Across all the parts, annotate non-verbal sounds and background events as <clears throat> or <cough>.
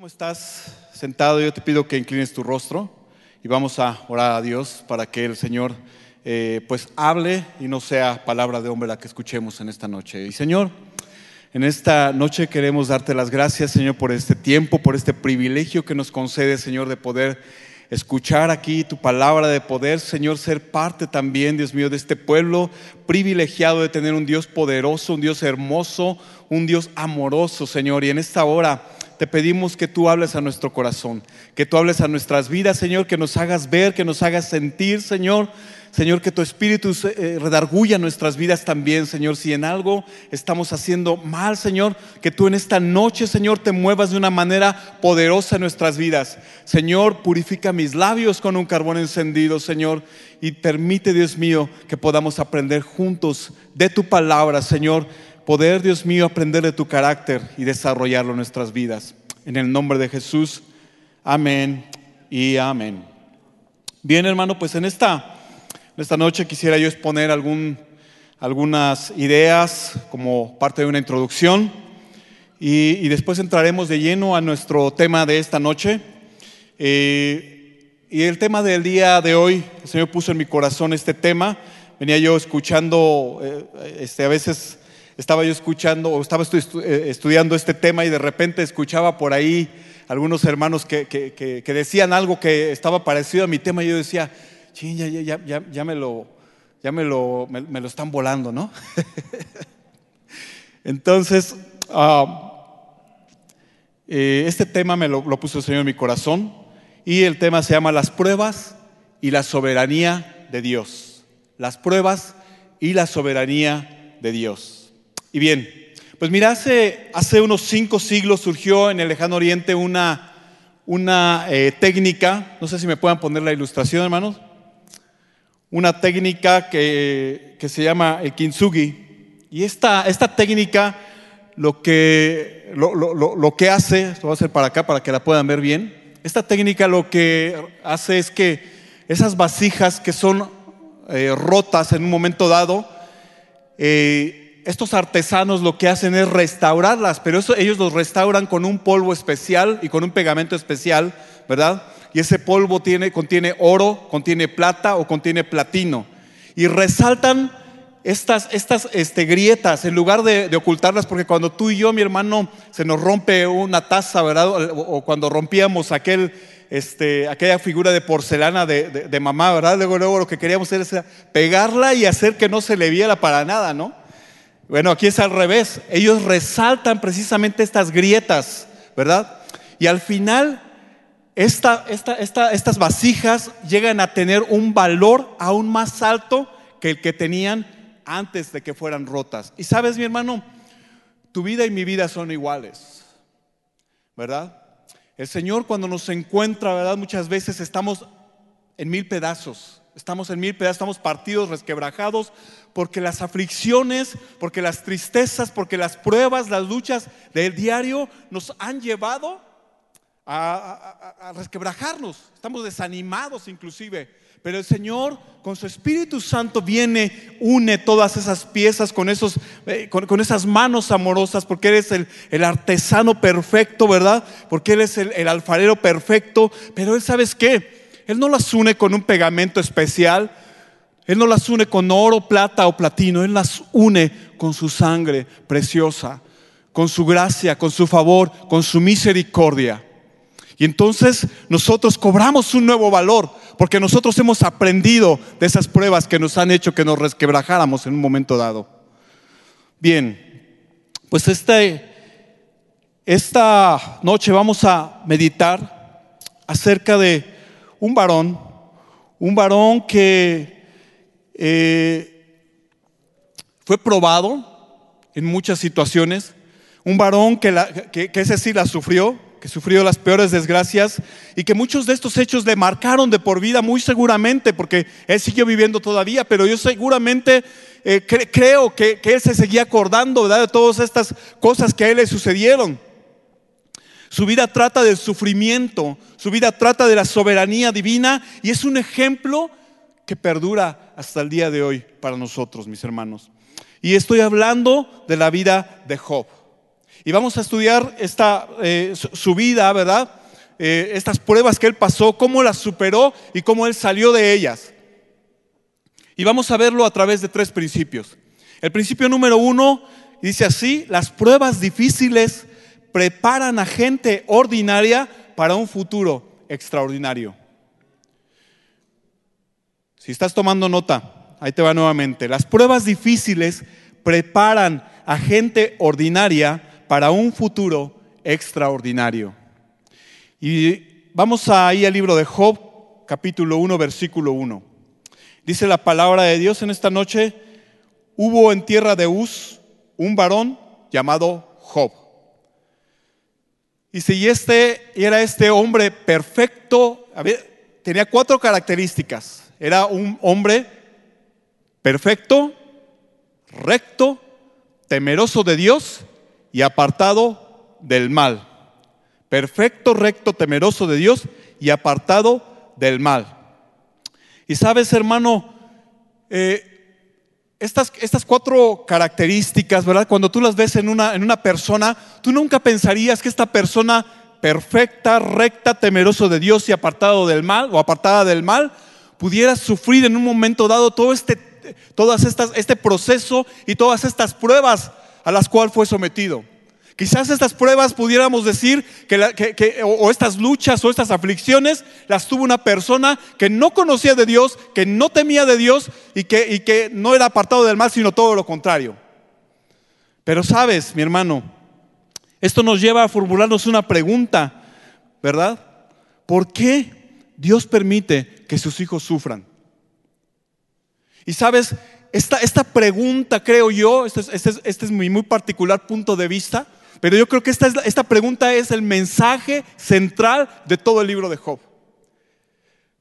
¿Cómo estás sentado? Yo te pido que inclines tu rostro y vamos a orar a Dios para que el Señor eh, pues hable y no sea palabra de hombre la que escuchemos en esta noche. Y Señor, en esta noche queremos darte las gracias, Señor, por este tiempo, por este privilegio que nos concede, Señor, de poder escuchar aquí tu palabra, de poder, Señor, ser parte también, Dios mío, de este pueblo privilegiado de tener un Dios poderoso, un Dios hermoso, un Dios amoroso, Señor. Y en esta hora te pedimos que tú hables a nuestro corazón, que tú hables a nuestras vidas, Señor, que nos hagas ver, que nos hagas sentir, Señor. Señor, que tu Espíritu eh, redarguya nuestras vidas también, Señor. Si en algo estamos haciendo mal, Señor, que tú en esta noche, Señor, te muevas de una manera poderosa en nuestras vidas. Señor, purifica mis labios con un carbón encendido, Señor, y permite, Dios mío, que podamos aprender juntos de tu palabra, Señor. Poder, Dios mío, aprender de tu carácter y desarrollarlo en nuestras vidas. En el nombre de Jesús. Amén y amén. Bien, hermano, pues en esta esta noche quisiera yo exponer algunas ideas como parte de una introducción y, después entraremos de lleno a nuestro tema de esta noche. Eh, y el tema del día de hoy, el Señor puso en mi corazón este tema. Venía yo escuchando, eh, este, a veces estaba yo escuchando o estaba eh, estudiando este tema y de repente escuchaba por ahí algunos hermanos que, decían algo que estaba parecido a mi tema y yo decía, ya, ya, ya, ya, me lo, ya me lo, me, lo están volando, ¿no? <laughs> Entonces, ah, eh, este tema me lo, lo puso el Señor en mi corazón y el tema se llama las pruebas y la soberanía de Dios. Las pruebas y la soberanía de Dios. Y bien, pues mira, hace, hace unos cinco siglos surgió en el lejano oriente una, una eh, técnica, no sé si me puedan poner la ilustración, hermanos una técnica que, se llama el kintsugi. Y esta, esta técnica lo que, lo, que hace, esto voy a hacer para acá para que la puedan ver bien, esta técnica lo que hace es que esas vasijas que son eh, rotas en un momento dado, eh, estos artesanos lo que hacen es restaurarlas, pero eso, ellos los restauran con un polvo especial y con un pegamento especial, ¿verdad? y ese polvo tiene, contiene oro, contiene plata o contiene platino. Y resaltan estas, estas este, grietas en lugar de, ocultarlas, porque cuando tú y yo, mi hermano, se nos rompe una taza, ¿verdad? O, cuando rompíamos aquel, este, aquella figura de porcelana de, mamá, ¿verdad? Luego, luego lo que queríamos hacer es pegarla y hacer que no se le viera para nada, ¿no? Bueno, aquí es al revés. Ellos resaltan precisamente estas grietas, ¿verdad? Y al final estas vasijas llegan a tener un valor aún más alto que el que tenían antes de que fueran rotas. Y sabes, mi hermano, tu vida y mi vida son iguales, ¿verdad? El Señor cuando nos encuentra, ¿verdad? Muchas veces estamos en mil pedazos, estamos en mil pedazos, estamos partidos, resquebrajados, porque las aflicciones, porque las tristezas, porque las pruebas, las luchas del diario nos han llevado a, resquebrajarnos, estamos desanimados inclusive. Pero el Señor con su Espíritu Santo viene, une todas esas piezas con, esos, eh, con, esas manos amorosas, porque eres el, el, artesano perfecto, ¿verdad? Porque Él es el, el alfarero perfecto. Pero Él, ¿sabes qué? Él no las une con un pegamento especial, Él no las une con oro, plata o platino, Él las une con su sangre preciosa, con su gracia, con su favor, con su misericordia. Y entonces nosotros cobramos un nuevo valor porque nosotros hemos aprendido de esas pruebas que nos han hecho que nos resquebrajáramos en un momento dado. Bien, pues este, esta noche vamos a meditar acerca de un varón, un varón que eh, fue probado en muchas situaciones, un varón que, ese sí la sufrió, que sufrió las peores desgracias y que muchos de estos hechos le marcaron de por vida muy seguramente, porque él siguió viviendo todavía, pero yo seguramente eh, creo que, él se seguía acordando de todas estas cosas que a él le sucedieron. Su vida trata del sufrimiento, su vida trata de la soberanía divina y es un ejemplo que perdura hasta el día de hoy para nosotros, mis hermanos. Y estoy hablando de la vida de Job. Y vamos a estudiar esta, eh, su vida, ¿verdad? Eh, estas pruebas que él pasó, cómo las superó y cómo él salió de ellas. Y vamos a verlo a través de tres principios. El principio número uno dice así, las pruebas difíciles preparan a gente ordinaria para un futuro extraordinario. Si estás tomando nota, ahí te va nuevamente. Las pruebas difíciles preparan a gente ordinaria para un futuro extraordinario. Y vamos ahí al libro de Job, capítulo 1, versículo 1. Dice la palabra de Dios en esta noche, hubo en tierra de Uz un varón llamado Job. Y si este era este hombre perfecto, tenía cuatro características. Era un hombre perfecto, recto, temeroso de Dios y apartado del mal. Perfecto, recto, temeroso de Dios y apartado del mal. Y sabes, hermano, eh, estas, estas, cuatro características, ¿verdad? Cuando tú las ves en una, en una persona, tú nunca pensarías que esta persona perfecta, recta, temeroso de Dios y apartado del mal o apartada del mal, pudiera sufrir en un momento dado todo este, todas estas, este proceso y todas estas pruebas a las cuales fue sometido. Quizás estas pruebas pudiéramos decir que, o, estas luchas o estas aflicciones las tuvo una persona que no conocía de Dios, que no temía de Dios y que, y que no era apartado del mal, sino todo lo contrario. Pero sabes, mi hermano, esto nos lleva a formularnos una pregunta, ¿verdad? ¿Por qué Dios permite que sus hijos sufran? Y sabes, esta, esta pregunta, creo yo, este es, este es, este es mi muy particular punto de vista, pero yo creo que esta, esta pregunta es el mensaje central de todo el libro de Job.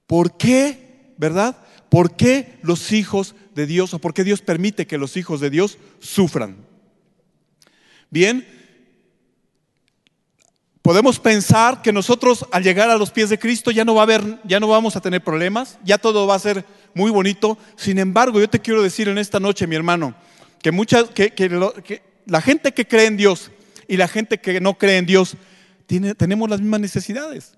¿Por qué, verdad? ¿Por qué los hijos de Dios o por qué Dios permite que los hijos de Dios sufran? Bien, podemos pensar que nosotros al llegar a los pies de Cristo ya no va a haber, ya no vamos a tener problemas, ya todo va a ser muy bonito. Sin embargo, yo te quiero decir en esta noche, mi hermano, que muchas, que, que la gente que cree en Dios y la gente que no cree en Dios, tiene, tenemos las mismas necesidades.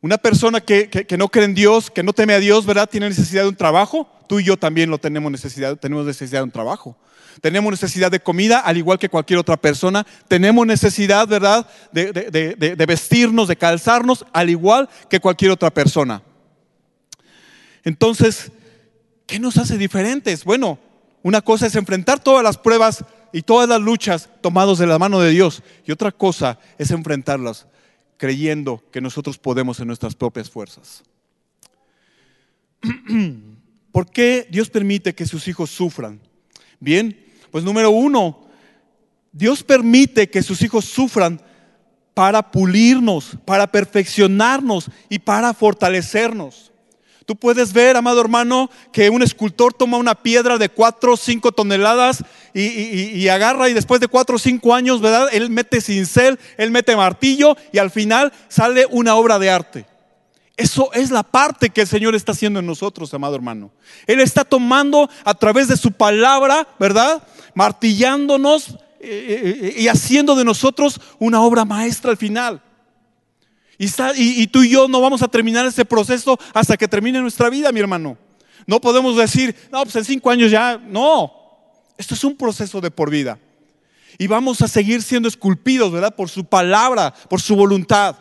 Una persona que, no cree en Dios, que no teme a Dios, ¿verdad? Tiene necesidad de un trabajo. Tú y yo también lo tenemos necesidad, tenemos necesidad de un trabajo. Tenemos necesidad de comida, al igual que cualquier otra persona. Tenemos necesidad, ¿verdad? De, vestirnos, de calzarnos, al igual que cualquier otra persona. Entonces, ¿qué nos hace diferentes? Bueno, una cosa es enfrentar todas las pruebas y todas las luchas tomados de la mano de Dios. Y otra cosa es enfrentarlas creyendo que nosotros podemos en nuestras propias fuerzas. <clears throat> ¿Por qué Dios permite que sus hijos sufran? Bien, pues número uno, Dios permite que sus hijos sufran para pulirnos, para perfeccionarnos y para fortalecernos. Tú puedes ver, amado hermano, que un escultor toma una piedra de 4 o 5 toneladas y, agarra y después de 4 o 5 años, ¿verdad? Él mete cincel, él mete martillo y al final sale una obra de arte. Eso es la parte que el Señor está haciendo en nosotros, amado hermano. Él está tomando a través de su palabra, ¿verdad? Martillándonos eh, eh, eh, y haciendo de nosotros una obra maestra al final. Y, tú y yo no vamos a terminar ese proceso hasta que termine nuestra vida, mi hermano. No podemos decir, no, pues en cinco años ya, no. Esto es un proceso de por vida. Y vamos a seguir siendo esculpidos, ¿verdad? Por su palabra, por su voluntad.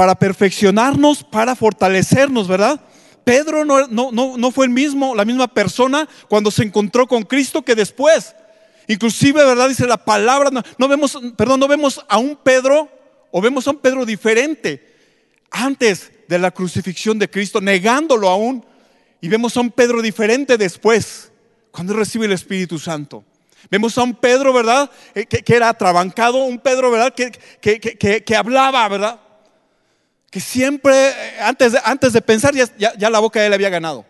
Para perfeccionarnos, para fortalecernos, ¿verdad? Pedro no, no, no, fue el mismo, la misma persona cuando se encontró con Cristo que después. Inclusive, ¿verdad? Dice la palabra, no, vemos, perdón, no vemos a un Pedro o vemos a un Pedro diferente antes de la crucifixión de Cristo, negándolo aún. Y vemos a un Pedro diferente después, cuando recibe el Espíritu Santo. Vemos a un Pedro, ¿verdad? Eh, que, era atrabancado, un Pedro, ¿verdad? Que, que, hablaba, ¿verdad? Que siempre, eh, antes de, antes de pensar, ya, la boca de él había ganado.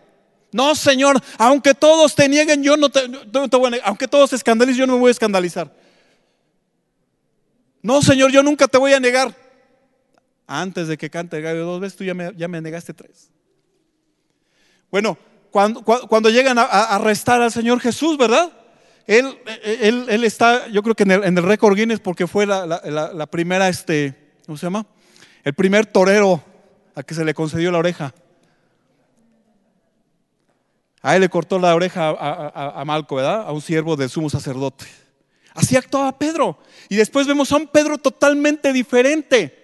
No, Señor, aunque todos te nieguen, yo no te, voy a Aunque todos se escandalicen, yo no me voy a escandalizar. No, Señor, yo nunca te voy a negar. Antes de que cante el gallo dos veces, tú ya me, ya me negaste tres. Bueno, cuando, cuando llegan a, arrestar al Señor Jesús, ¿verdad? Él, él, él está, yo creo que en el, en el récord Guinness porque fue la, la, la, primera, este, ¿cómo se llama? El primer torero a que se le concedió la oreja. A él le cortó la oreja a, Malco, ¿verdad? A un siervo del sumo sacerdote. Así actuaba Pedro. Y después vemos a un Pedro totalmente diferente.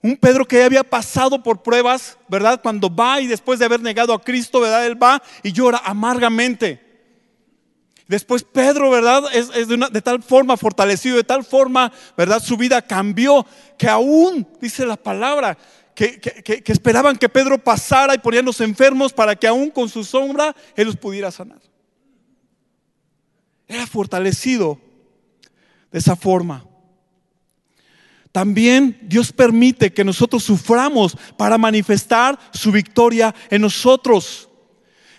Un Pedro que había pasado por pruebas, ¿verdad? Cuando va y después de haber negado a Cristo, ¿verdad? Él va y llora amargamente. Después Pedro, ¿verdad? Es, de, de, tal forma fortalecido, de tal forma, ¿verdad? Su vida cambió, que aún, dice la palabra, que, esperaban que Pedro pasara y ponían los enfermos para que aún con su sombra Él los pudiera sanar. Era fortalecido de esa forma. También Dios permite que nosotros suframos para manifestar su victoria en nosotros.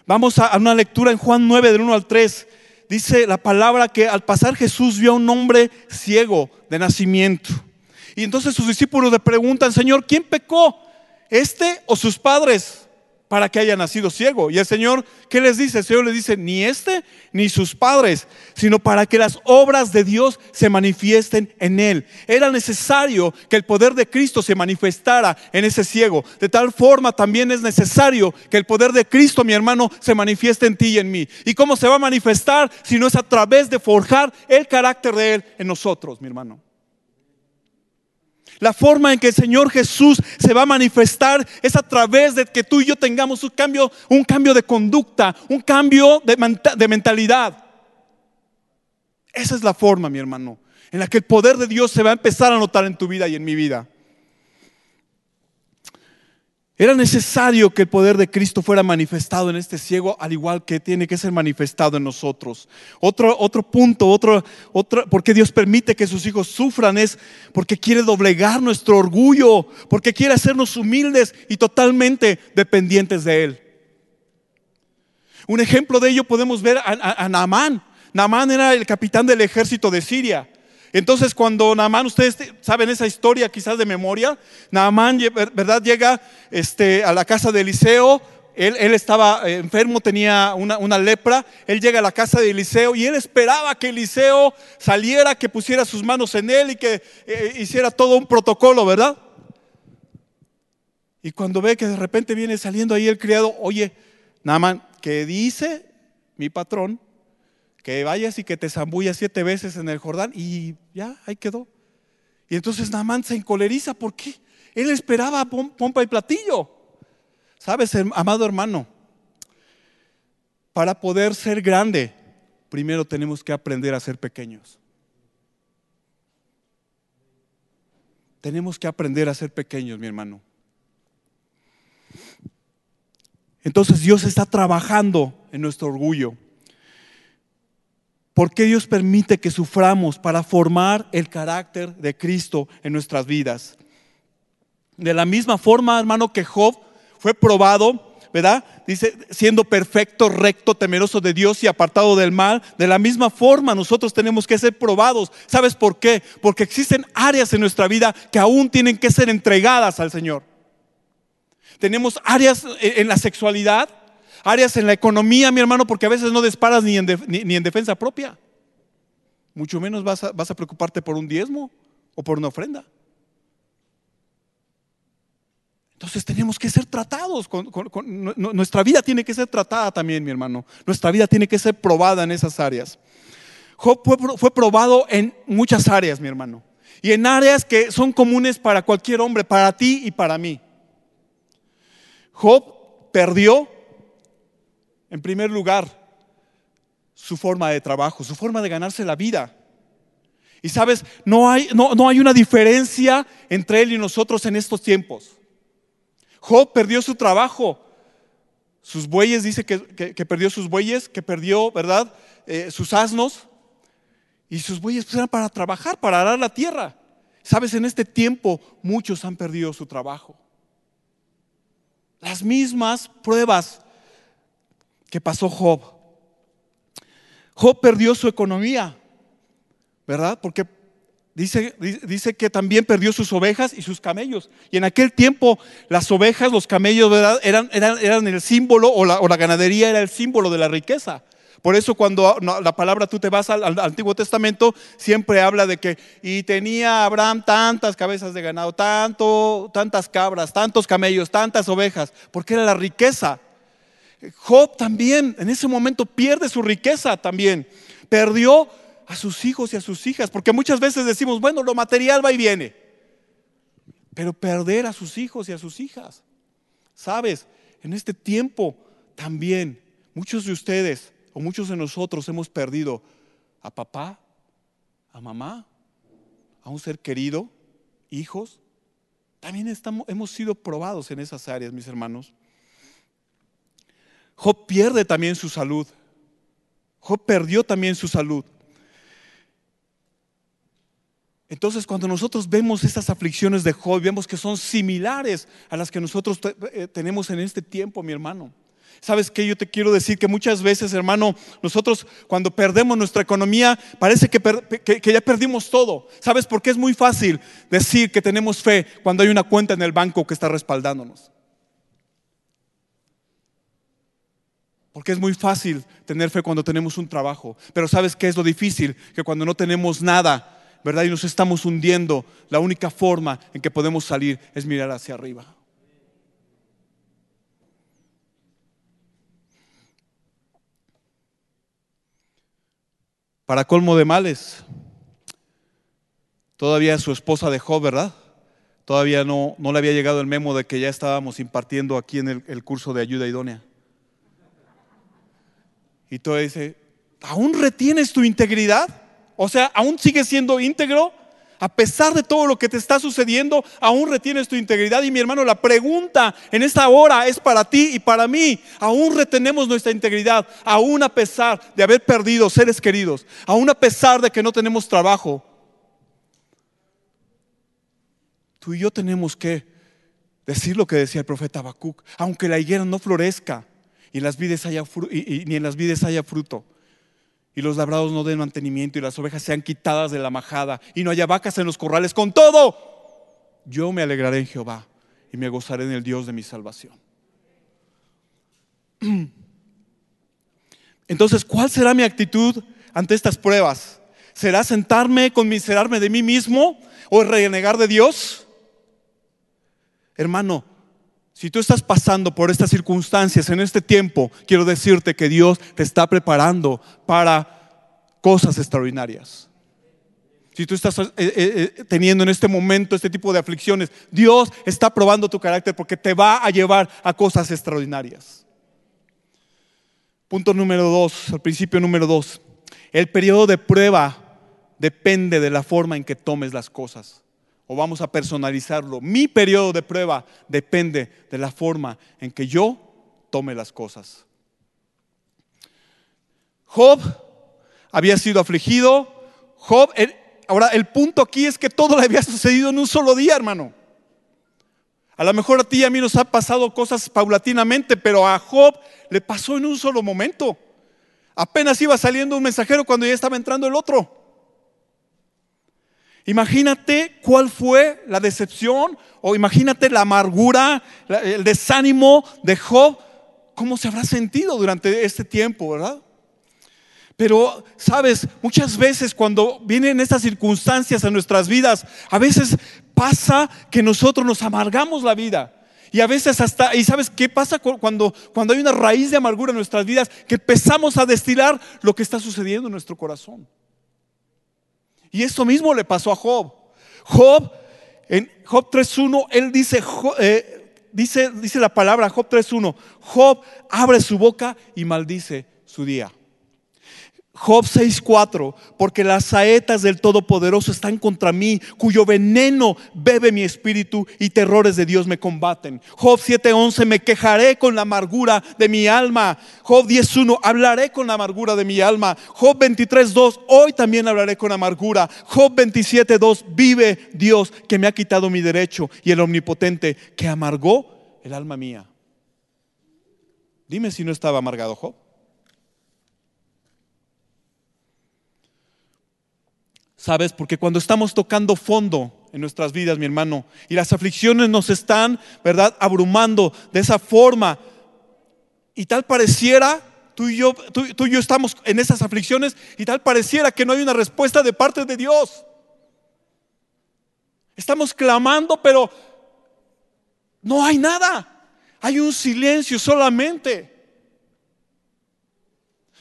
Vamos a una lectura en Juan 9, del 1 al 3. Dice la palabra que al pasar Jesús vio a un hombre ciego de nacimiento. Y entonces sus discípulos le preguntan, Señor, ¿quién pecó? ¿Este o sus padres? Para que haya nacido ciego. Y el Señor, ¿qué les dice? El Señor les dice, ni este ni sus padres, sino para que las obras de Dios se manifiesten en él. Era necesario que el poder de Cristo se manifestara en ese ciego. De tal forma también es necesario que el poder de Cristo, mi hermano, se manifieste en ti y en mí. ¿Y cómo se va a manifestar si no es a través de forjar el carácter de Él en nosotros, mi hermano? La forma en que el Señor Jesús se va a manifestar es a través de que tú y yo tengamos un cambio, un cambio de conducta, un cambio de, de mentalidad. Esa es la forma, mi hermano, en la que el poder de Dios se va a empezar a notar en tu vida y en mi vida. Era necesario que el poder de Cristo fuera manifestado en este ciego, al igual que tiene que ser manifestado en nosotros. Otro, otro punto, otro, otro, porque Dios permite que sus hijos sufran es porque quiere doblegar nuestro orgullo, porque quiere hacernos humildes y totalmente dependientes de Él. Un ejemplo de ello podemos ver a, a, a Naamán. Naamán era el capitán del ejército de Siria. Entonces cuando Naamán, ustedes saben esa historia quizás de memoria, Naamán, ¿verdad? Llega este, a la casa de Eliseo, él, estaba enfermo, tenía una, una, lepra, él llega a la casa de Eliseo y él esperaba que Eliseo saliera, que pusiera sus manos en él y que eh, hiciera todo un protocolo, ¿verdad? Y cuando ve que de repente viene saliendo ahí el criado, oye, Naamán, ¿qué dice mi patrón? Que vayas y que te zambullas siete veces en el Jordán y ya, ahí quedó. Y entonces Naamán se encoleriza, ¿por qué? Él esperaba pompa y platillo. Sabes, amado hermano, para poder ser grande, primero tenemos que aprender a ser pequeños. Tenemos que aprender a ser pequeños, mi hermano. Entonces Dios está trabajando en nuestro orgullo. ¿Por qué Dios permite que suframos para formar el carácter de Cristo en nuestras vidas? De la misma forma, hermano, que Job fue probado, ¿verdad? Dice, siendo perfecto, recto, temeroso de Dios y apartado del mal. De la misma forma, nosotros tenemos que ser probados. ¿Sabes por qué? Porque existen áreas en nuestra vida que aún tienen que ser entregadas al Señor. Tenemos áreas en la sexualidad, áreas en la economía, mi hermano, porque a veces no disparas ni en, ni, en defensa propia. Mucho menos vas a, vas a preocuparte por un diezmo o por una ofrenda. Entonces tenemos que ser tratados, con, nuestra vida tiene que ser tratada también, mi hermano. Nuestra vida tiene que ser probada en esas áreas. Job fue, fue, probado en muchas áreas, mi hermano. Y en áreas que son comunes para cualquier hombre, para ti y para mí. Job perdió en primer lugar, su forma de trabajo, su forma de ganarse la vida. Y sabes, no hay, no, no hay una diferencia entre él y nosotros en estos tiempos. Job perdió su trabajo. Sus bueyes, dice que, que, perdió sus bueyes, que perdió, ¿verdad? Eh, sus asnos. Y sus bueyes pues, eran para trabajar, para arar la tierra. Sabes, en este tiempo muchos han perdido su trabajo. Las mismas pruebas que pasó Job. Job perdió su economía, ¿verdad? Porque dice, dice que también perdió sus ovejas y sus camellos. Y en aquel tiempo las ovejas, los camellos, ¿verdad? Eran, eran, eran el símbolo, o la, o la ganadería era el símbolo de la riqueza. Por eso cuando la palabra tú te vas al, Antiguo Testamento, siempre habla de que, y tenía Abraham tantas cabezas de ganado, tanto, tantas cabras, tantos camellos, tantas ovejas, porque era la riqueza. Job también en ese momento pierde su riqueza también. Perdió a sus hijos y a sus hijas, porque muchas veces decimos, bueno, lo material va y viene, pero perder a sus hijos y a sus hijas. Sabes, en este tiempo también muchos de ustedes o muchos de nosotros hemos perdido a papá, a mamá, a un ser querido, hijos. También estamos, hemos sido probados en esas áreas, mis hermanos. Job pierde también su salud. Job perdió también su salud. Entonces, cuando nosotros vemos estas aflicciones de Job, vemos que son similares a las que nosotros eh, tenemos en este tiempo, mi hermano. ¿Sabes qué? Yo te quiero decir que muchas veces, hermano, nosotros cuando perdemos nuestra economía, parece que, que, ya perdimos todo. ¿Sabes por qué es muy fácil decir que tenemos fe cuando hay una cuenta en el banco que está respaldándonos? Porque es muy fácil tener fe cuando tenemos un trabajo. Pero ¿sabes qué es lo difícil? Que cuando no tenemos nada, ¿verdad? Y nos estamos hundiendo, la única forma en que podemos salir es mirar hacia arriba. Para colmo de males, todavía su esposa dejó, ¿verdad? Todavía no, no le había llegado el memo de que ya estábamos impartiendo aquí en el, el curso de ayuda idónea. Y todo dice, ¿aún retienes tu integridad? O sea, ¿aún sigues siendo íntegro? a pesar de todo lo que te está sucediendo, aún retienes tu integridad. Y mi hermano, la pregunta en esta hora es para ti y para mí. Aún retenemos nuestra integridad, aún a pesar de haber perdido seres queridos, aún a pesar de que no tenemos trabajo. Tú y yo tenemos que decir lo que decía el profeta Habacuc, aunque la higuera no florezca y, las vides haya, ni en las vides haya fruto y los labrados no den mantenimiento y las ovejas sean quitadas de la majada y no haya vacas en los corrales. Con todo, yo me alegraré en Jehová y me gozaré en el Dios de mi salvación. <clears throat> Entonces, ¿cuál será mi actitud ante estas pruebas? ¿Será sentarme, conmiserarme de mí mismo o renegar de Dios? Hermano, si tú estás pasando por estas circunstancias en este tiempo, quiero decirte que Dios te está preparando para cosas extraordinarias. Si tú estás eh, eh, eh, teniendo en este momento este tipo de aflicciones, Dios está probando tu carácter porque te va a llevar a cosas extraordinarias. Punto número dos, al principio número dos. El periodo de prueba depende de la forma en que tomes las cosas o vamos a personalizarlo. Mi periodo de prueba depende de la forma en que yo tome las cosas. Job había sido afligido. Job, ahora el punto aquí es que todo le había sucedido en un solo día, hermano. A lo mejor a ti y a mí nos ha pasado cosas paulatinamente, pero a Job le pasó en un solo momento. Apenas iba saliendo un mensajero cuando ya estaba entrando el otro. Imagínate cuál fue la decepción o imagínate la amargura, el desánimo de Job, cómo se habrá sentido durante este tiempo, ¿verdad? Pero, sabes, muchas veces cuando vienen estas circunstancias en nuestras vidas, a veces pasa que nosotros nos amargamos la vida. Y a veces hasta, ¿y sabes qué pasa cuando, cuando hay una raíz de amargura en nuestras vidas? Que empezamos a destilar lo que está sucediendo en nuestro corazón. Y eso mismo le pasó a Job. Job, en Job 3.1, él dice, eh, dice, dice la palabra Job 3.1, Job abre su boca y maldice su día. Job 6:4, porque las saetas del Todopoderoso están contra mí, cuyo veneno bebe mi espíritu y terrores de Dios me combaten. Job 7:11, me quejaré con la amargura de mi alma. Job 10:1, hablaré con la amargura de mi alma. Job 23:2, hoy también hablaré con amargura. Job 27:2, vive Dios que me ha quitado mi derecho y el omnipotente que amargó el alma mía. Dime si no estaba amargado Job. ¿Sabes? Porque cuando estamos tocando fondo en nuestras vidas, mi hermano, y las aflicciones nos están, ¿verdad?, abrumando de esa forma, y tal pareciera, tú y, yo, tú, tú y yo estamos en esas aflicciones y tal pareciera que no hay una respuesta de parte de Dios. Estamos clamando, pero no hay nada. Hay un silencio solamente.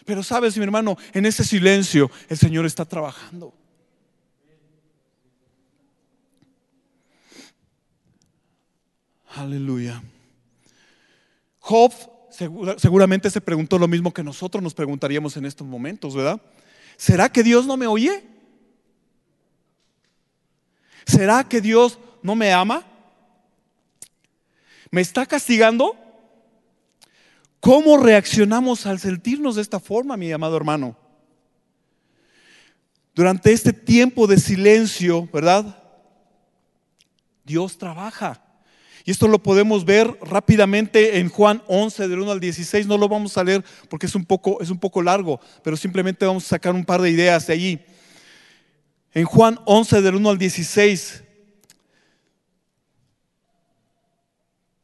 Pero sabes, mi hermano, en ese silencio el Señor está trabajando. Aleluya. Job seguramente se preguntó lo mismo que nosotros nos preguntaríamos en estos momentos, ¿verdad? ¿Será que Dios no me oye? ¿Será que Dios no me ama? ¿Me está castigando? ¿Cómo reaccionamos al sentirnos de esta forma, mi amado hermano? Durante este tiempo de silencio, ¿verdad? Dios trabaja. Y esto lo podemos ver rápidamente en Juan 11, del 1 al 16. No lo vamos a leer porque es un poco, es un poco largo, pero simplemente vamos a sacar un par de ideas de allí. En Juan 11, del 1 al 16,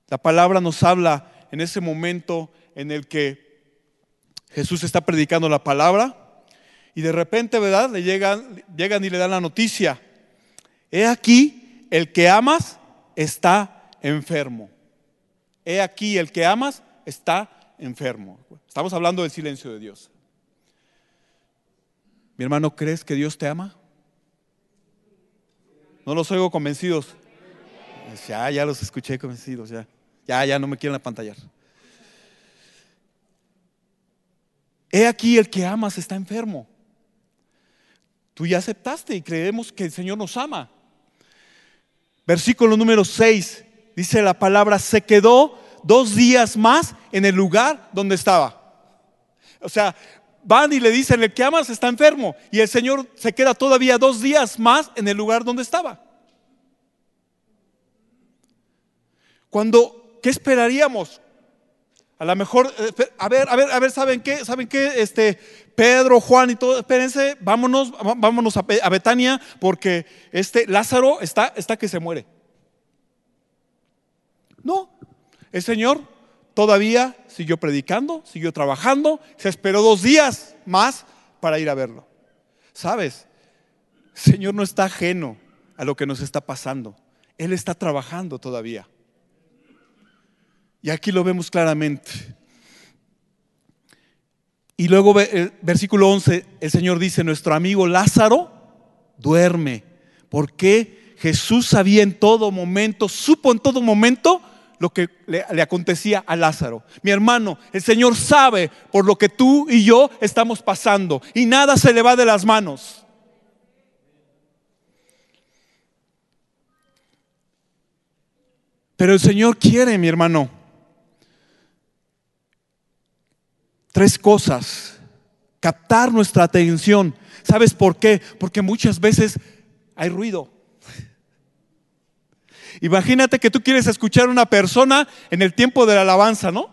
la palabra nos habla en ese momento en el que Jesús está predicando la palabra y de repente, ¿verdad? Le llegan, llegan y le dan la noticia. He aquí, el que amas está enfermo. He aquí, el que amas está enfermo. Estamos hablando del silencio de Dios. Mi hermano, ¿crees que Dios te ama? No los oigo convencidos. Ya, ya los escuché convencidos, ya. Ya, ya no me quieren apantallar. He aquí el que amas está enfermo. Tú ya aceptaste y creemos que el Señor nos ama. Versículo número 6, dice la palabra, se quedó dos días más en el lugar donde estaba. O sea, van y le dicen, el que amas está enfermo. Y el Señor se queda todavía dos días más en el lugar donde estaba. Cuando, ¿qué esperaríamos? A lo mejor, eh, a ver, a ver, a ver, ¿saben qué? ¿Saben qué? Este, Pedro, Juan y todo, espérense, vámonos, vámonos a, Betania porque este Lázaro está, está que se muere. No, el Señor todavía siguió predicando, siguió trabajando, se esperó dos días más para ir a verlo. ¿Sabes? El Señor no está ajeno a lo que nos está pasando. Él está trabajando todavía. Y aquí lo vemos claramente. Y luego el versículo 11, el Señor dice, nuestro amigo Lázaro duerme. Porque Jesús sabía en todo momento, supo en todo momento lo que le, acontecía a Lázaro. Mi hermano, el Señor sabe por lo que tú y yo estamos pasando y nada se le va de las manos. Pero el Señor quiere, mi hermano, tres cosas. Captar nuestra atención. ¿Sabes por qué? Porque muchas veces hay ruido. Imagínate que tú quieres escuchar a una persona en el tiempo de la alabanza, ¿no?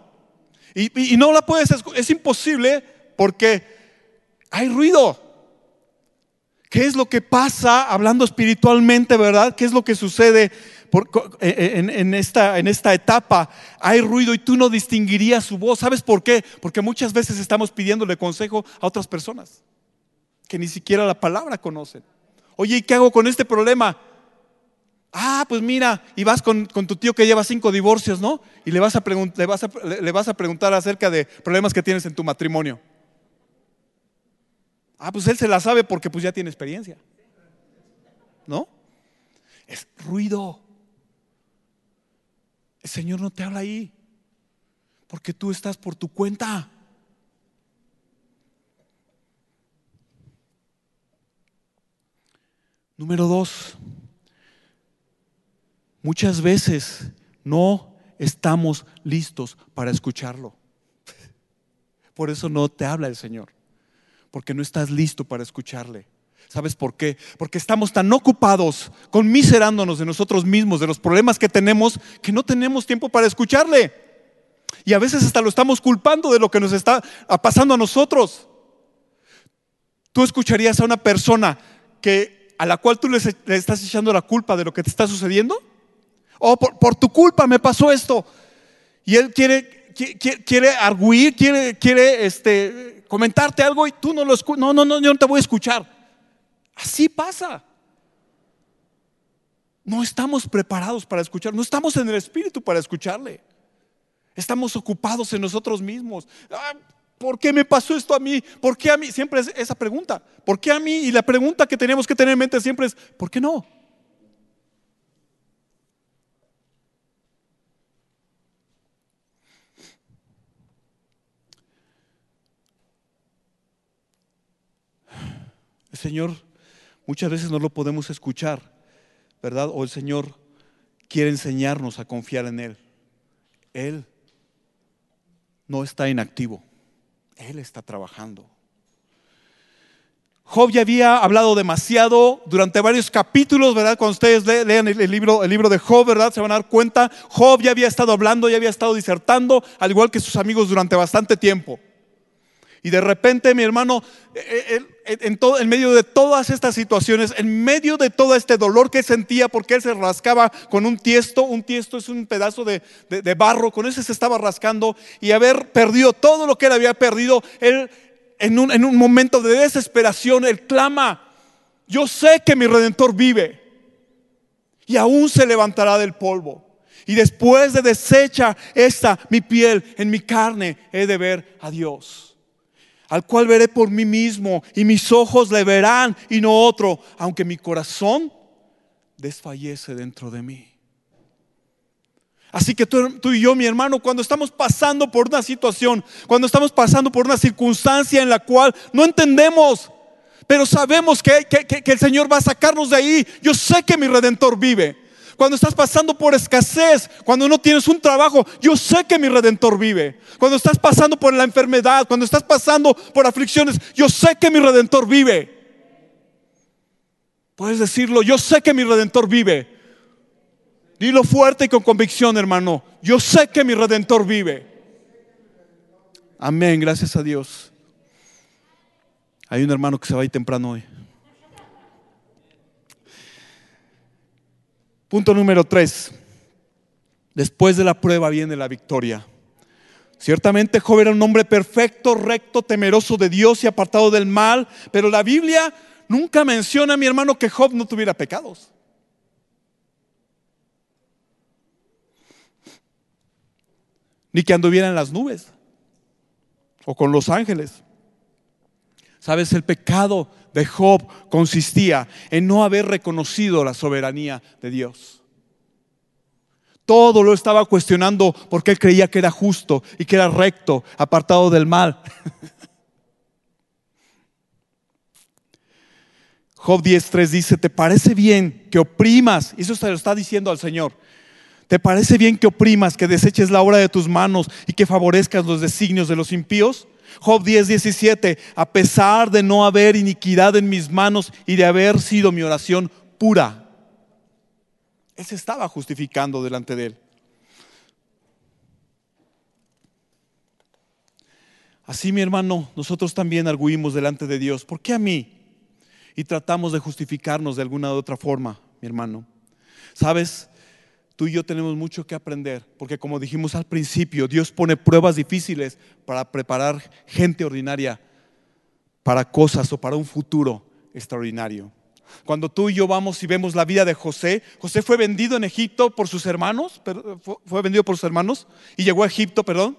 Y, no la puedes escuchar, es imposible porque hay ruido. ¿Qué es lo que pasa hablando espiritualmente, verdad? ¿Qué es lo que sucede eh, eh, en, esta, en esta etapa hay ruido y tú no distinguirías su voz. ¿Sabes por qué? Porque muchas veces estamos pidiéndole consejo a otras personas que ni siquiera la palabra conocen. Oye, ¿y qué hago con este problema? Ah, pues mira, y vas con, tu tío que lleva cinco divorcios, ¿no? Y le vas, a le, vas a, le vas a preguntar acerca de problemas que tienes en tu matrimonio. Ah, pues él se la sabe porque pues ya tiene experiencia. ¿No? Es ruido. El Señor no te habla ahí, porque tú estás por tu cuenta. Número dos, muchas veces no estamos listos para escucharlo. Por eso no te habla el Señor, porque no estás listo para escucharle. ¿Sabes por qué? Porque estamos tan ocupados conmiserándonos de nosotros mismos, de los problemas que tenemos, que no tenemos tiempo para escucharle. Y a veces hasta lo estamos culpando de lo que nos está pasando a nosotros. Tú escucharías a una persona que a la cual tú le, estás echando la culpa de lo que te está sucediendo. Oh, por, tu culpa me pasó esto. Y él quiere, quiere arguir, quiere, quiere este, comentarte algo y tú no lo escuchas. No, no, no, yo no te voy a escuchar. Así pasa. No estamos preparados para escuchar, no estamos en el espíritu para escucharle. Estamos ocupados en nosotros mismos. Ah, ¿Por qué me pasó esto a mí? ¿Por qué a mí? Siempre es esa pregunta. ¿Por qué a mí? Y la pregunta que tenemos que tener en mente siempre es, ¿por qué no? Señor muchas veces no lo podemos escuchar, ¿verdad? O el Señor quiere enseñarnos a confiar en Él. Él no está inactivo, Él está trabajando. Job ya había hablado demasiado durante varios capítulos, ¿verdad? Cuando ustedes lean el libro, el libro de Job, ¿verdad? Se van a dar cuenta, Job ya había estado hablando, ya había estado disertando, al igual que sus amigos durante bastante tiempo. Y de repente, mi hermano, eh, eh, en, todo, en medio de todas estas situaciones, en medio de todo este dolor que sentía porque él se rascaba con un tiesto, un tiesto es un pedazo de, barro, con ese se estaba rascando y haber perdido todo lo que él había perdido, él en un, en un momento de desesperación, él clama, yo sé que mi redentor vive y aún se levantará del polvo. Y después de deshecha esta mi piel, en mi carne he de ver a Dios al cual veré por mí mismo y mis ojos le verán y no otro, aunque mi corazón desfallece dentro de mí. Así que tú, y yo, mi hermano, cuando estamos pasando por una situación, cuando estamos pasando por una circunstancia en la cual no entendemos, pero sabemos que, el Señor va a sacarnos de ahí, yo sé que mi redentor vive. Cuando estás pasando por escasez, cuando no tienes un trabajo, yo sé que mi redentor vive. Cuando estás pasando por la enfermedad, cuando estás pasando por aflicciones, yo sé que mi redentor vive. Puedes decirlo, yo sé que mi redentor vive. Dilo fuerte y con convicción, hermano. Yo sé que mi redentor vive. Amén, gracias a Dios. Hay un hermano que se va a temprano hoy. Punto número tres. Después de la prueba viene la victoria. Ciertamente Job era un hombre perfecto, recto, temeroso de Dios y apartado del mal, pero la Biblia nunca menciona, mi hermano, que Job no tuviera pecados. Ni que anduviera en las nubes o con los ángeles. Sabes, el pecado de Job consistía en no haber reconocido la soberanía de Dios. Todo lo estaba cuestionando porque él creía que era justo y que era recto, apartado del mal. <laughs> Job 10.3 dice, ¿te parece bien que oprimas? Eso se lo está diciendo al Señor. ¿Te parece bien que oprimas, que deseches la obra de tus manos y que favorezcas los designios de los impíos? Job 10, 17, a pesar de no haber iniquidad en mis manos y de haber sido mi oración pura. Él se estaba justificando delante de él. Así, mi hermano, nosotros también arguimos delante de Dios. ¿Por qué a mí? Y tratamos de justificarnos de alguna u otra forma, mi hermano. ¿Sabes? Tú y yo tenemos mucho que aprender, porque como dijimos al principio, Dios pone pruebas difíciles para preparar gente ordinaria para cosas o para un futuro extraordinario. Cuando tú y yo vamos y vemos la vida de José, José fue vendido en Egipto por sus hermanos, fue vendido por sus hermanos y llegó a Egipto, perdón.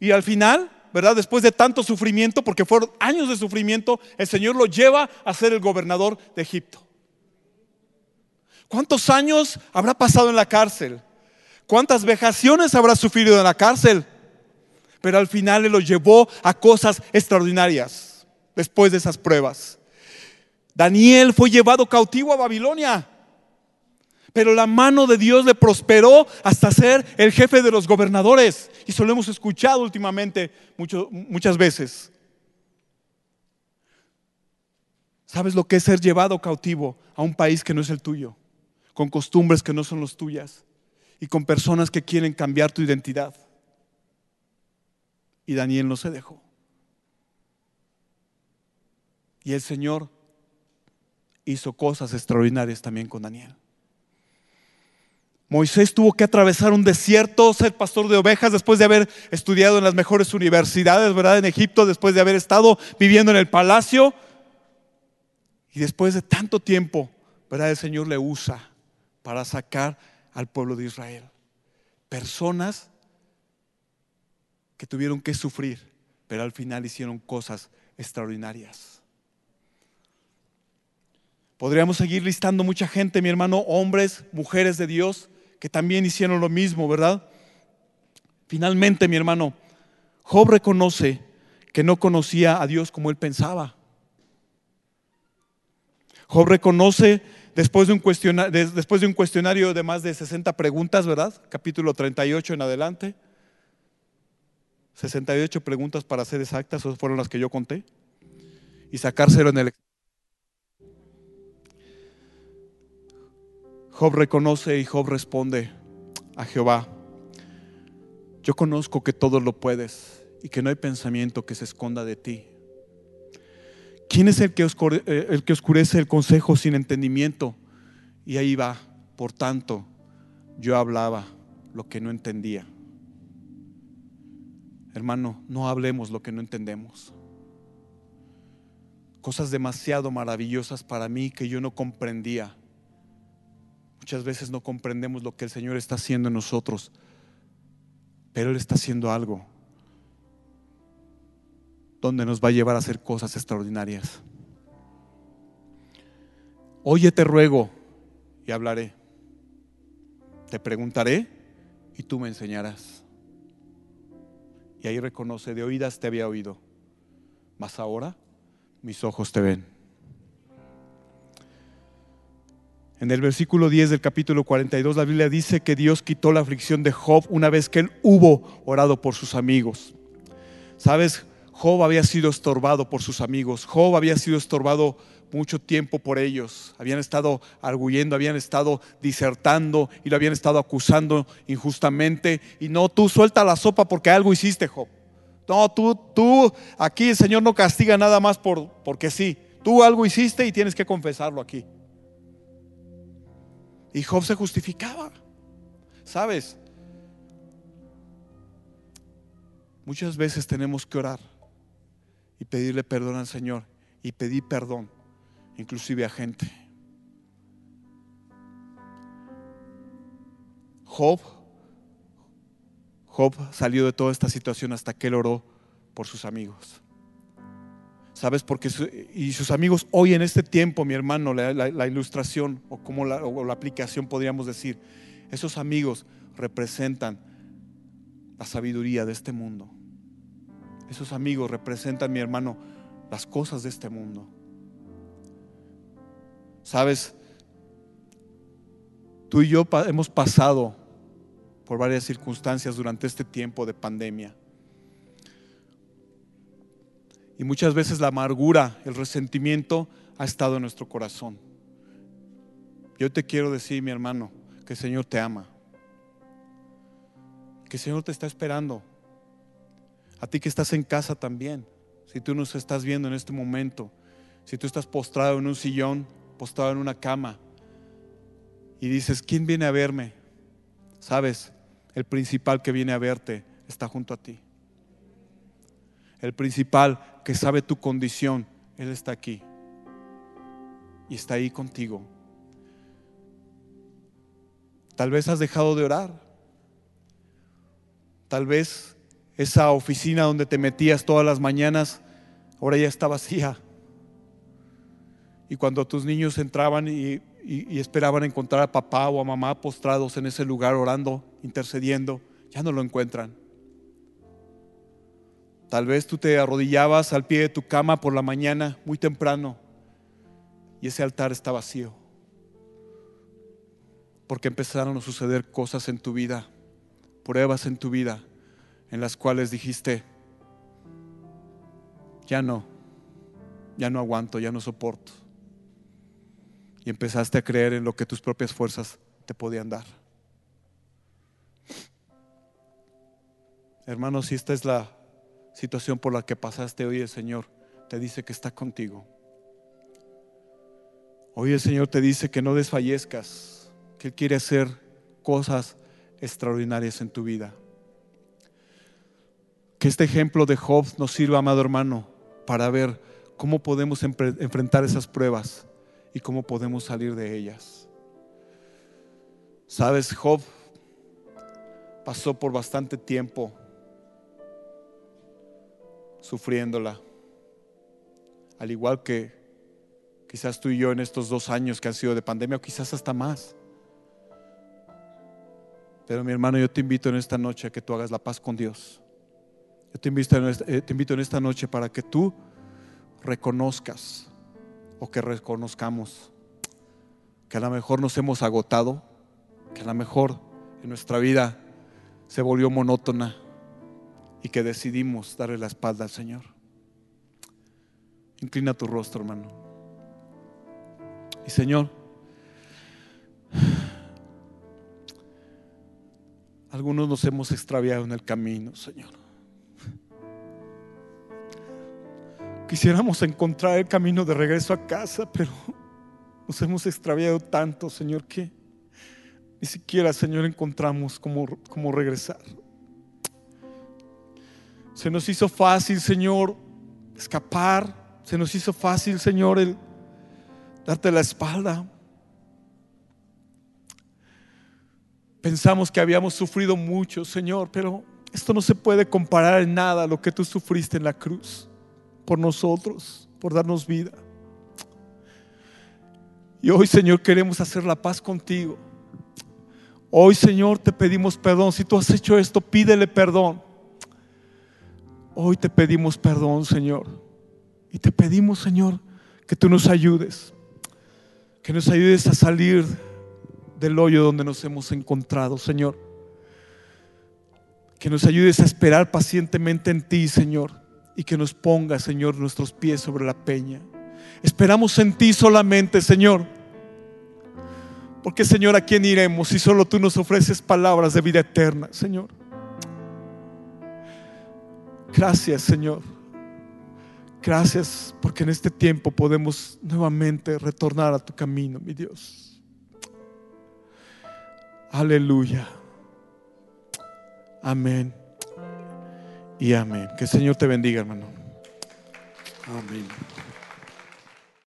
Y al final, ¿verdad? Después de tanto sufrimiento, porque fueron años de sufrimiento, el Señor lo lleva a ser el gobernador de Egipto. ¿Cuántos años habrá pasado en la cárcel? ¿Cuántas vejaciones habrá sufrido en la cárcel? Pero al final Él lo llevó a cosas extraordinarias después de esas pruebas. Daniel fue llevado cautivo a Babilonia, pero la mano de Dios le prosperó hasta ser el jefe de los gobernadores. Y eso lo hemos escuchado últimamente muchas veces. ¿Sabes lo que es ser llevado cautivo a un país que no es el tuyo? Con costumbres que no son las tuyas y con personas que quieren cambiar tu identidad. Y Daniel no se dejó. Y el Señor hizo cosas extraordinarias también con Daniel. Moisés tuvo que atravesar un desierto, ser pastor de ovejas después de haber estudiado en las mejores universidades, ¿verdad? En Egipto, después de haber estado viviendo en el palacio. Y después de tanto tiempo, ¿verdad? El Señor le usa para sacar al pueblo de Israel. Personas que tuvieron que sufrir, pero al final hicieron cosas extraordinarias. Podríamos seguir listando mucha gente, mi hermano, hombres, mujeres de Dios, que también hicieron lo mismo, ¿verdad? Finalmente, mi hermano, Job reconoce que no conocía a Dios como él pensaba. Job reconoce después de un cuestionario, después de, un cuestionario de más de 60 preguntas, ¿verdad? Capítulo 38 en adelante. 68 preguntas para ser exactas, esas fueron las que yo conté. Y sacárselo en el Job reconoce y Job responde a Jehová, yo conozco que todo lo puedes y que no hay pensamiento que se esconda de ti. ¿Quién es el que, eh, el que oscurece el consejo sin entendimiento? Y ahí va, por tanto, yo hablaba lo que no entendía. Hermano, no hablemos lo que no entendemos. Cosas demasiado maravillosas para mí que yo no comprendía Muchas veces no comprendemos lo que el Señor está haciendo en nosotros, pero Él está haciendo algo donde nos va a llevar a hacer cosas extraordinarias. Oye, te ruego y hablaré. Te preguntaré y tú me enseñarás. Y ahí reconoce, de oídas te había oído, mas ahora mis ojos te ven. En el versículo 10 del capítulo 42 la Biblia dice que Dios quitó la aflicción de Job una vez que él hubo orado por sus amigos. ¿Sabes? Job había sido estorbado por sus amigos. Job había sido estorbado mucho tiempo por ellos. Habían estado arguyendo, habían estado disertando y lo habían estado acusando injustamente. Y no, tú suelta la sopa porque algo hiciste, Job. No, tú, tú, aquí el Señor no castiga nada más por, porque sí. Tú algo hiciste y tienes que confesarlo aquí. Y Job se justificaba. ¿Sabes? Muchas veces tenemos que orar y pedirle perdón al Señor y pedir perdón, inclusive a gente. Job, Job salió de toda esta situación hasta que él oró por sus amigos. ¿Sabes? Porque y sus amigos hoy en este tiempo, mi hermano, la, ilustración o como la, la aplicación podríamos decir, esos amigos representan la sabiduría de este mundo. Esos amigos representan, mi hermano, las cosas de este mundo. ¿Sabes? Tú y yo hemos pasado por varias circunstancias durante este tiempo de pandemia. Y muchas veces la amargura, el resentimiento ha estado en nuestro corazón. Yo te quiero decir, mi hermano, que el Señor te ama. Que el Señor te está esperando. A ti que estás en casa también. Si tú nos estás viendo en este momento. Si tú estás postrado en un sillón, postrado en una cama. Y dices, ¿quién viene a verme? Sabes, el principal que viene a verte está junto a ti. El principal que sabe tu condición, Él está aquí. Y está ahí contigo. Tal vez has dejado de orar. Tal vez esa oficina donde te metías todas las mañanas, ahora ya está vacía. Y cuando tus niños entraban y, esperaban encontrar a papá o a mamá postrados en ese lugar orando, intercediendo, ya no lo encuentran. Tal vez tú te arrodillabas al pie de tu cama por la mañana muy temprano y ese altar está vacío. Porque empezaron a suceder cosas en tu vida, pruebas en tu vida, en las cuales dijiste, ya no, ya no aguanto, ya no soporto. Y empezaste a creer en lo que tus propias fuerzas te podían dar. Hermanos, si esta es la situación por la que pasaste hoy, el Señor te dice que está contigo. Hoy el Señor te dice que no desfallezcas, que Él quiere hacer cosas extraordinarias en tu vida. Que este ejemplo de Job nos sirva, amado hermano, para ver cómo podemos enfrentar esas pruebas y cómo podemos salir de ellas. Sabes, Job pasó por bastante tiempo sufriéndola, al igual que quizás tú y yo en estos dos años que han sido de pandemia, o quizás hasta más. Pero mi hermano, yo te invito en esta noche a que tú hagas la paz con Dios. Yo te invito, en esta, eh, te invito en esta noche para que tú reconozcas o que reconozcamos que a lo mejor nos hemos agotado, que a lo mejor en nuestra vida se volvió monótona y que decidimos darle la espalda al Señor. Inclina tu rostro, hermano. Y Señor, algunos nos hemos extraviado en el camino, Señor. Quisiéramos encontrar el camino de regreso a casa, pero nos hemos extraviado tanto, Señor, que ni siquiera, Señor, encontramos cómo, cómo regresar. Se nos hizo fácil, Señor, escapar. Se nos hizo fácil, Señor, el darte la espalda. Pensamos que habíamos sufrido mucho, Señor, pero esto no se puede comparar en nada a lo que tú sufriste en la cruz por nosotros, por darnos vida. Y hoy, Señor, queremos hacer la paz contigo. Hoy, Señor, te pedimos perdón. Si tú has hecho esto, pídele perdón. Hoy te pedimos perdón, Señor. Y te pedimos, Señor, que tú nos ayudes. Que nos ayudes a salir del hoyo donde nos hemos encontrado, Señor. Que nos ayudes a esperar pacientemente en ti, Señor. Y que nos ponga, Señor, nuestros pies sobre la peña. Esperamos en ti solamente, Señor. Porque Señor, ¿a quién iremos si solo tú nos ofreces palabras de vida eterna, Señor? Gracias, Señor. Gracias porque en este tiempo podemos nuevamente retornar a tu camino, mi Dios. Aleluya. Amén. Y amén. Que el Señor te bendiga, hermano. Amén.